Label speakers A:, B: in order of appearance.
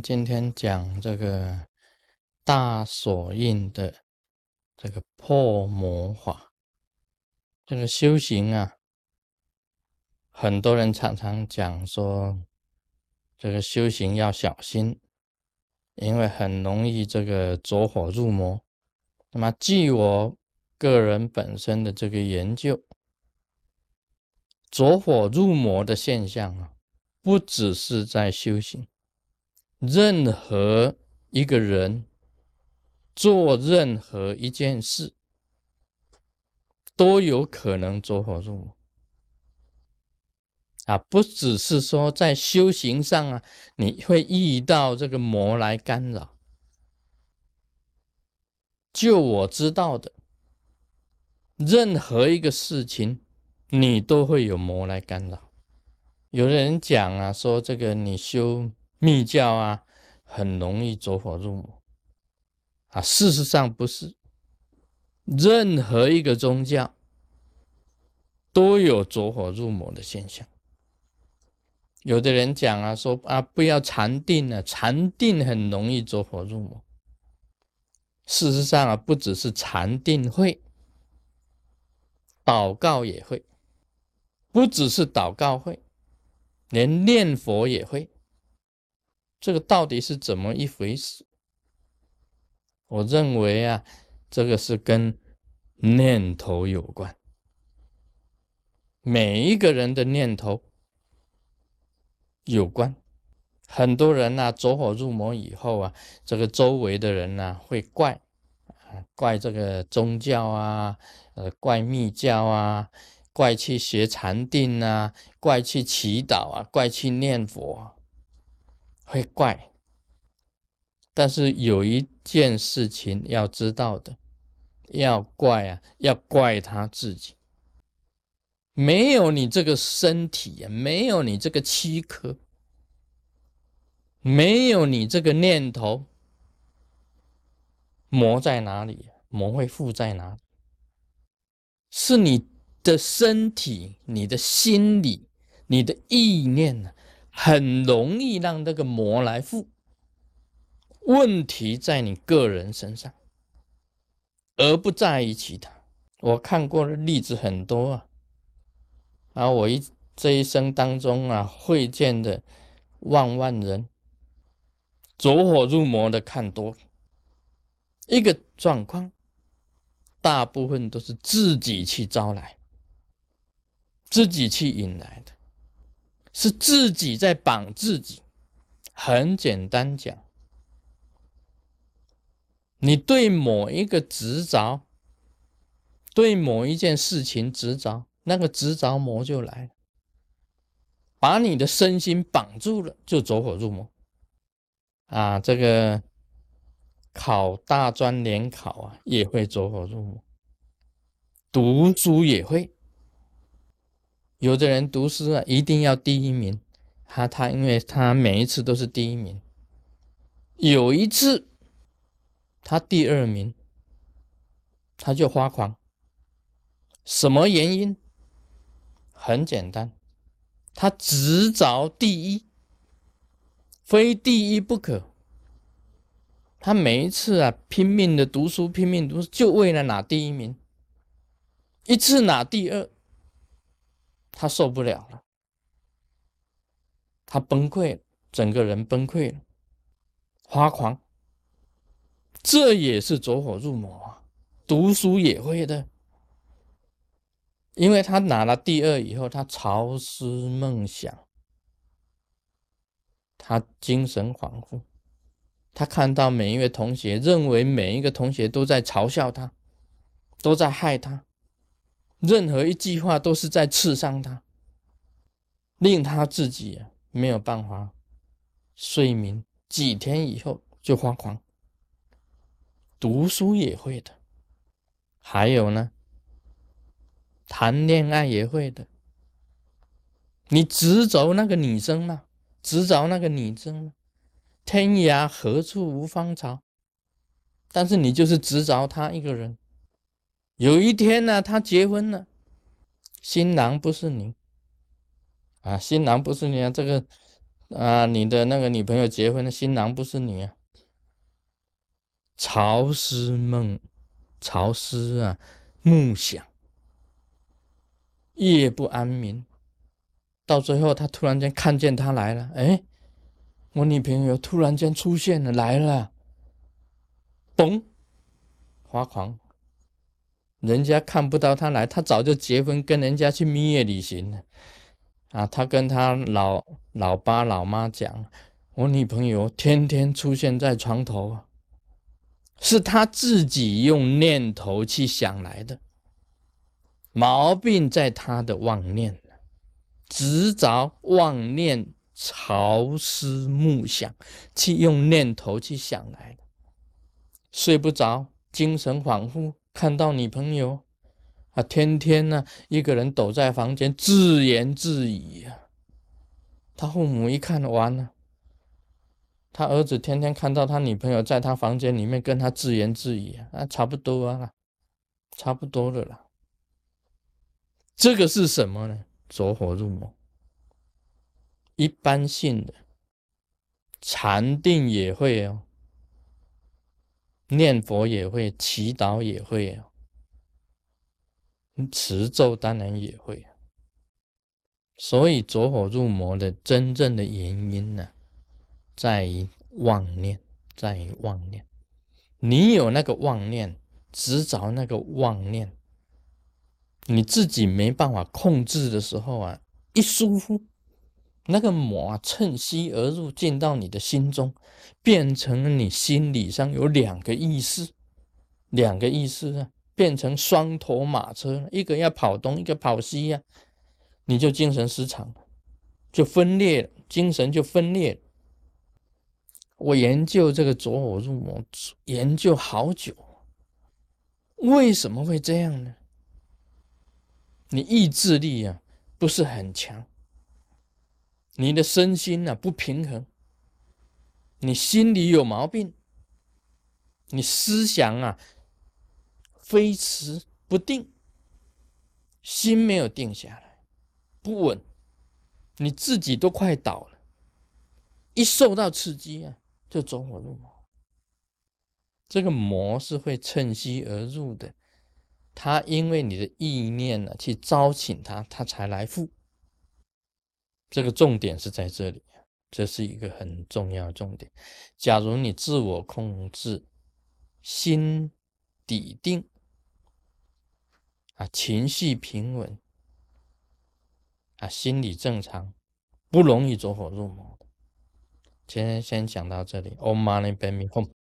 A: 今天讲这个大锁印的这个破魔法，这个修行啊，很多人常常讲说，这个修行要小心，因为很容易这个着火入魔。那么，据我个人本身的这个研究，着火入魔的现象啊，不只是在修行。任何一个人做任何一件事，都有可能走火入魔啊！不只是说在修行上啊，你会遇到这个魔来干扰。就我知道的，任何一个事情，你都会有魔来干扰。有的人讲啊，说这个你修。密教啊，很容易走火入魔啊。事实上不是，任何一个宗教都有走火入魔的现象。有的人讲啊，说啊，不要禅定了，禅定很容易走火入魔。事实上啊，不只是禅定会，祷告也会，不只是祷告会，连念佛也会。这个到底是怎么一回事？我认为啊，这个是跟念头有关。每一个人的念头有关。很多人呐，走火入魔以后啊，这个周围的人呢，会怪啊，怪这个宗教啊，呃，怪密教啊，怪去学禅定啊，怪去祈祷啊，怪去念佛。会怪，但是有一件事情要知道的，要怪啊，要怪他自己，没有你这个身体啊，没有你这个躯壳，没有你这个念头，魔在哪里？魔会附在哪里？是你的身体、你的心理、你的意念呢？很容易让那个魔来附，问题在你个人身上，而不在于其他。我看过的例子很多啊，啊，我一这一生当中啊，会见的万万人，走火入魔的看多，一个状况，大部分都是自己去招来，自己去引来的。是自己在绑自己。很简单讲，你对某一个执着，对某一件事情执着，那个执着魔就来了，把你的身心绑住了，就走火入魔。啊，这个考大专联考啊，也会走火入魔，读书也会。有的人读书啊，一定要第一名。他他，因为他每一次都是第一名。有一次，他第二名，他就发狂。什么原因？很简单，他只找第一，非第一不可。他每一次啊，拼命的读书，拼命读书，就为了拿第一名。一次拿第二。他受不了了，他崩溃了，整个人崩溃了，发狂。这也是走火入魔啊！读书也会的，因为他拿了第二以后，他朝思梦想，他精神恍惚，他看到每一位同学，认为每一个同学都在嘲笑他，都在害他。任何一句话都是在刺伤他，令他自己没有办法睡眠。几天以后就发狂，读书也会的，还有呢，谈恋爱也会的。你执着那个女生吗？执着那个女生吗？天涯何处无芳草，但是你就是执着她一个人。有一天呢，他结婚了，新郎不是你啊，新郎不是你啊，这个啊，你的那个女朋友结婚的新郎不是你啊？朝思梦，朝思啊，梦想，夜不安眠。到最后，他突然间看见他来了，哎，我女朋友突然间出现了，来了，嘣，发狂。人家看不到他来，他早就结婚，跟人家去蜜月旅行了。啊，他跟他老老爸老妈讲，我女朋友天天出现在床头，是他自己用念头去想来的，毛病在他的妄念执着妄念，朝思暮想，去用念头去想来的，睡不着，精神恍惚。看到女朋友啊，天天呢一个人躲在房间自言自语啊。他父母一看完了，他儿子天天看到他女朋友在他房间里面跟他自言自语啊，差不多啊，差不多了啦。这个是什么呢？走火入魔。一般性的禅定也会哦。念佛也会，祈祷也会啊，持咒当然也会。所以走火入魔的真正的原因呢，在于妄念，在于妄念。你有那个妄念，执着那个妄念，你自己没办法控制的时候啊，一疏忽。那个魔啊，趁虚而入，进到你的心中，变成了你心理上有两个意识，两个意识啊，变成双头马车，一个要跑东，一个跑西呀，你就精神失常，就分裂了，精神就分裂了。我研究这个走火入魔，研究好久，为什么会这样呢？你意志力啊，不是很强。你的身心呢不平衡，你心里有毛病，你思想啊飞驰不定，心没有定下来，不稳，你自己都快倒了。一受到刺激啊，就走火入魔。这个魔是会趁虚而入的，他因为你的意念呢去招请他，他才来赴。这个重点是在这里，这是一个很重要重点。假如你自我控制，心底定，啊，情绪平稳，啊，心理正常，不容易走火入魔。今天先讲到这里。Om Mani Padme Hum。